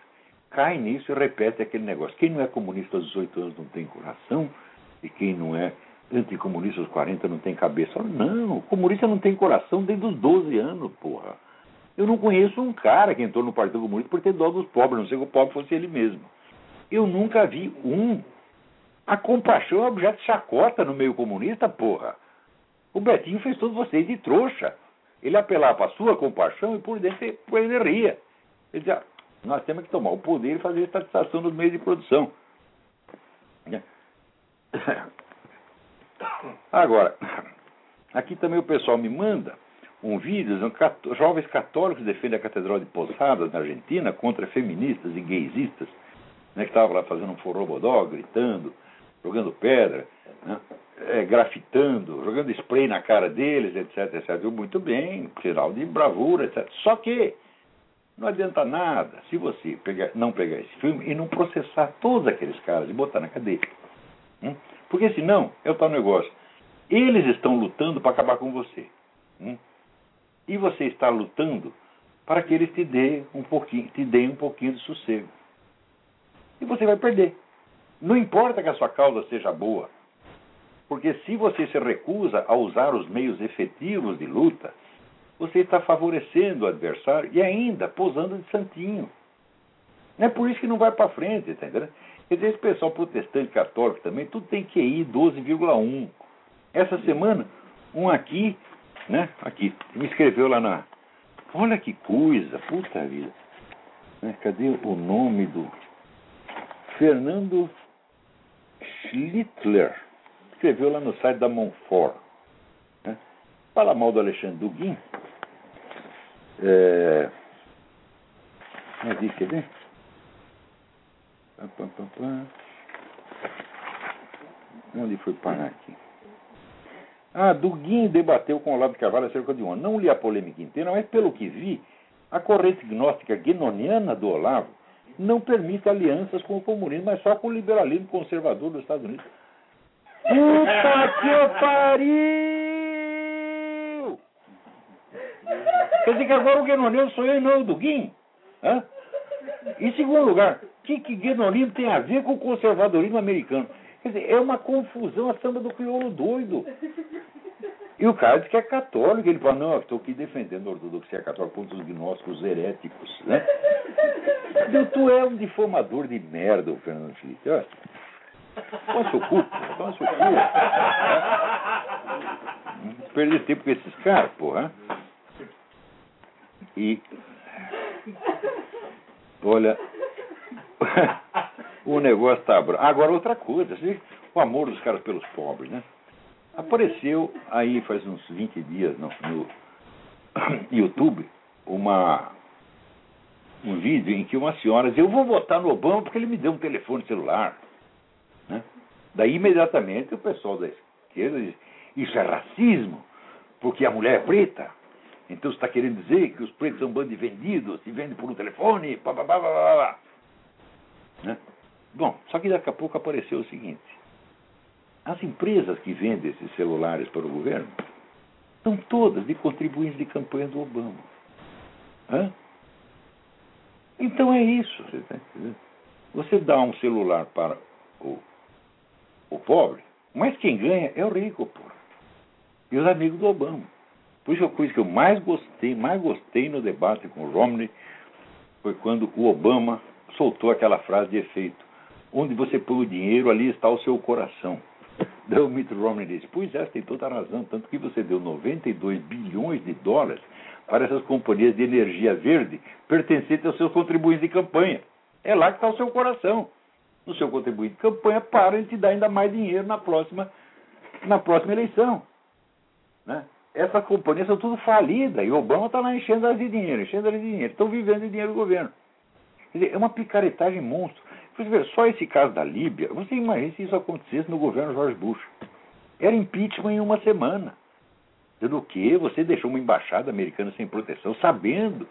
[SPEAKER 2] cai nisso e repete aquele negócio. Quem não é comunista aos 18 anos não tem coração. E quem não é anticomunista aos 40 não tem cabeça. Não, comunista não tem coração desde os 12 anos, porra. Eu não conheço um cara que entrou no Partido Comunista por ter dó dos pobres, não sei que o pobre fosse ele mesmo. Eu nunca vi um. A compaixão é objeto de chacota no meio comunista, porra. O Betinho fez todos vocês de trouxa. Ele apelava para a sua compaixão e por dentro ele ria. Ele dizia, nós temos que tomar o poder e fazer a estatização dos meios de produção. Agora, aqui também o pessoal me manda um vídeo de jovens católicos defendem a Catedral de Posadas, na Argentina, contra feministas e gaysistas, né, que estavam lá fazendo um forrobodó, gritando, jogando pedra, né, é, grafitando, jogando spray na cara deles, etc, etc. Muito bem, sinal de bravura, etc. Só que não adianta nada se você pegar, não pegar esse filme e não processar todos aqueles caras e botar na cadeia. Hum? Porque senão é o tal negócio. Eles estão lutando para acabar com você. Hum? E você está lutando para que eles te deem um pouquinho, te deem um pouquinho de sossego. E você vai perder. Não importa que a sua causa seja boa. Porque se você se recusa a usar os meios efetivos de luta, você está favorecendo o adversário e ainda posando de santinho. É por isso que não vai para frente, tá entendendo? Quer dizer, esse pessoal protestante católico também, tudo tem QI 12,1. Essa semana, um aqui, né, aqui, me escreveu lá na. Olha que coisa, puta vida. Né, cadê o nome do. Fernando Schlittler. Escreveu lá no site da Monfort. Né, fala mal do Alexandre Duguin. É. Aqui, quer ver? Onde foi parar aqui? Ah, Duguin debateu com Olavo de Carvalho acerca de um ano. Não li a polêmica inteira, mas pelo que vi, a corrente gnóstica guinoniana do Olavo não permite alianças com o comunismo, mas só com o liberalismo conservador dos Estados Unidos. Puta que pariu! Quer dizer que agora o guinoniano sou eu e não o Duguin? Hã? Em segundo lugar, o que, que guenonismo tem a ver com o conservadorismo americano? Quer dizer, é uma confusão a samba do crioulo doido. E o cara diz que é católico. Ele fala, não, eu estou aqui defendendo a ortodoxia católica contra os gnósticos heréticos. Né? Então, tu é um difamador de merda, o Fernando Felipe. Olha. Toma seu cu, toma seu cu. Perder tempo com esses caras, porra. E. Olha, o negócio tá bravo. Agora, outra coisa, o amor dos caras pelos pobres, né? Apareceu aí faz uns 20 dias no, no YouTube uma, um vídeo em que uma senhora diz: Eu vou votar no Obama porque ele me deu um telefone celular. Daí, imediatamente, o pessoal da esquerda diz: Isso é racismo, porque a mulher é preta. Então você está querendo dizer que os pretos são bandos de vendidos, se vendem por um telefone, pá, pá, pá, pá, pá. Né? Bom, só que daqui a pouco apareceu o seguinte: as empresas que vendem esses celulares para o governo são todas de contribuintes de campanha do Obama. Hã? Então é isso. Você, tá você dá um celular para o, o pobre, mas quem ganha é o rico, pô. E os amigos do Obama. Por isso a coisa que eu mais gostei, mais gostei no debate com o Romney foi quando o Obama soltou aquela frase de efeito. Onde você põe o dinheiro, ali está o seu coração. Daí o Mitt Romney disse, pois é, tem toda a razão, tanto que você deu 92 bilhões de dólares para essas companhias de energia verde pertencentes aos seus contribuintes de campanha. É lá que está o seu coração. No seu contribuinte de campanha, para ele te dar ainda mais dinheiro na próxima, na próxima eleição. Né? Essas companhias são tudo falidas e Obama está lá enchendo as de dinheiro, enchendo as de dinheiro. Estão vivendo de dinheiro do governo. Quer dizer, é uma picaretagem monstro. Você vê, só esse caso da Líbia, você imagina se isso acontecesse no governo George Bush. Era impeachment em uma semana. Do que você deixou uma embaixada americana sem proteção, sabendo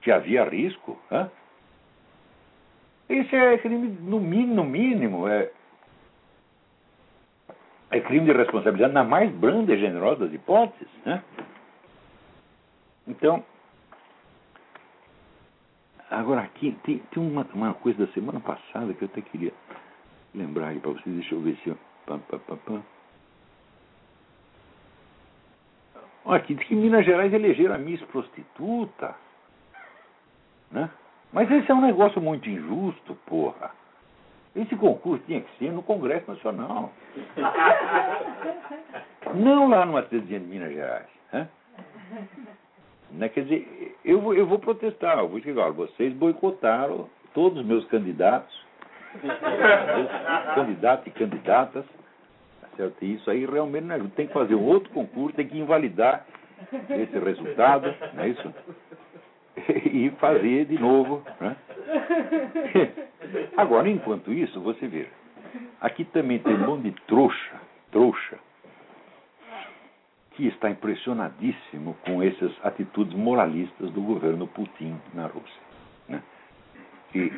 [SPEAKER 2] que havia risco. Hã? Isso é crime, no mínimo, no mínimo, é, é crime de responsabilidade na mais branda e generosa das hipóteses. Né? Então, Agora, aqui tem, tem uma, uma, coisa da semana passada que eu até queria lembrar aí para vocês. Deixa eu ver se eu. Pam, pam, pam. Aqui diz que em Minas Gerais elegeram a Miss Prostituta. Né? Mas esse é um negócio muito injusto, porra. Esse concurso tinha que ser no Congresso Nacional. Não lá numa cidadezinha de Minas Gerais. Né? Né? Quer dizer, eu vou, eu vou protestar, eu vou chegar, vocês boicotaram todos os meus candidatos, candidatos e candidatas, tá certo? E isso aí realmente não ajuda. Tem que fazer um outro concurso, tem que invalidar esse resultado, não é isso? e fazer de novo. Né? Agora, enquanto isso, você vê, aqui também tem um monte de trouxa, trouxa, que está impressionadíssimo com essas atitudes moralistas do governo Putin na Rússia. Né? E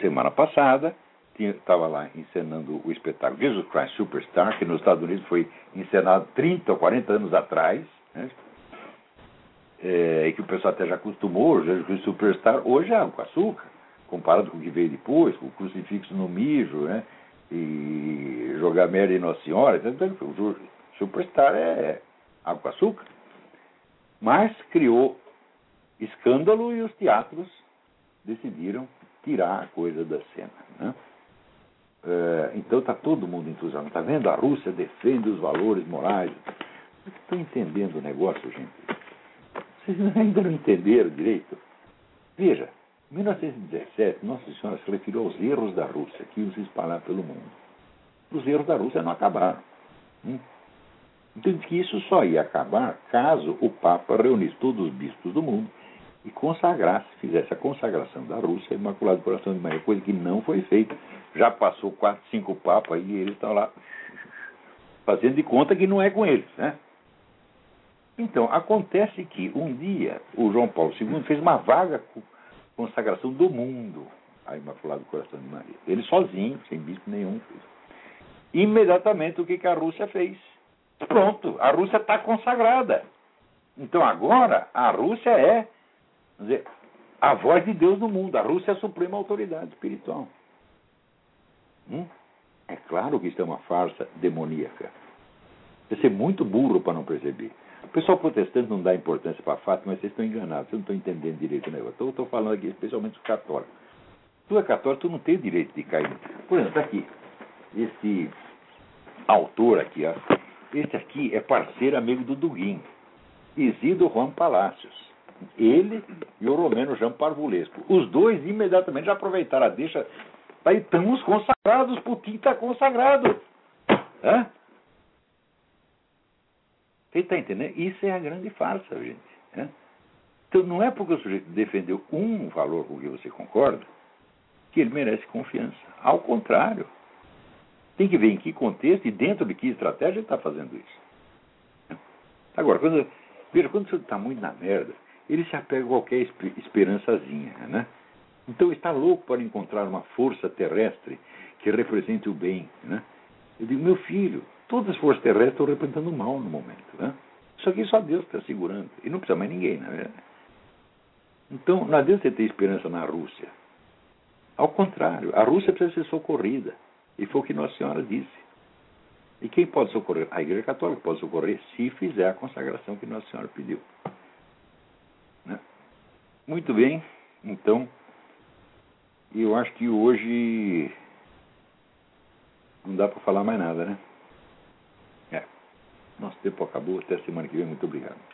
[SPEAKER 2] semana passada estava lá encenando o espetáculo Jesus Christ Superstar, que nos Estados Unidos foi encenado 30 ou 40 anos atrás, né? É, que o pessoal até já acostumou, Jesus Christ Superstar, hoje é com açúcar, comparado com o que veio depois, com o crucifixo no mijo, né? e jogar merda em Nossa Senhora, então, o Superstar é água com açúcar, mas criou escândalo e os teatros decidiram tirar a coisa da cena. Né? É, então está todo mundo entusiasmado. Está vendo? A Rússia defende os valores morais. Estão entendendo o negócio, gente? Vocês ainda não entenderam direito? Veja, em 1917, Nossa Senhora se referiu aos erros da Rússia que iam se espalhar pelo mundo. Os erros da Rússia não acabaram. Hum? Diz que isso só ia acabar caso o Papa reunisse todos os bispos do mundo e consagrasse, fizesse a consagração da Rússia Imaculado Coração de Maria, coisa que não foi feita. Já passou quatro, cinco papas e eles estão lá fazendo de conta que não é com eles. Né? Então, acontece que um dia o João Paulo II fez uma vaga consagração do mundo ao Imaculado Coração de Maria. Ele sozinho, sem bispo nenhum. Fez. Imediatamente, o que, que a Rússia fez? Pronto, a Rússia está consagrada. Então agora a Rússia é dizer, a voz de Deus no mundo. A Rússia é a suprema autoridade espiritual. Hum? É claro que isso é uma farsa demoníaca. Você ser muito burro para não perceber. O pessoal protestante não dá importância para fato, mas vocês estão enganados, vocês não estão entendendo direito o negócio. Estou falando aqui especialmente os católicos. Tu é católico, tu não tem direito de cair. Por exemplo, está aqui. Esse autor aqui, ó, esse aqui é parceiro amigo do Duguin, Isidro Juan Palácios. Ele e o romeno Jean Parvulesco. Os dois imediatamente já aproveitaram a deixa. Aí estamos consagrados, Putin está consagrado. Hã? Você está entendendo? Isso é a grande farsa, gente. Hã? Então não é porque o sujeito defendeu um valor com que você concorda que ele merece confiança. Ao contrário. Tem que ver em que contexto e dentro de que estratégia ele está fazendo isso. Agora, quando, veja, quando você está muito na merda, ele se apega a qualquer esperançazinha, né? Então está louco para encontrar uma força terrestre que represente o bem, né? Eu digo, meu filho, todas as forças terrestres estão representando o mal no momento, né? Isso aqui só Deus está segurando. E não precisa mais ninguém, na verdade. Então, não adianta você ter esperança na Rússia. Ao contrário, a Rússia precisa ser socorrida. E foi o que Nossa Senhora disse. E quem pode socorrer? A Igreja Católica pode socorrer se fizer a consagração que Nossa Senhora pediu. Né? Muito bem, então, eu acho que hoje não dá para falar mais nada, né? Nosso tempo acabou, até semana que vem, muito obrigado.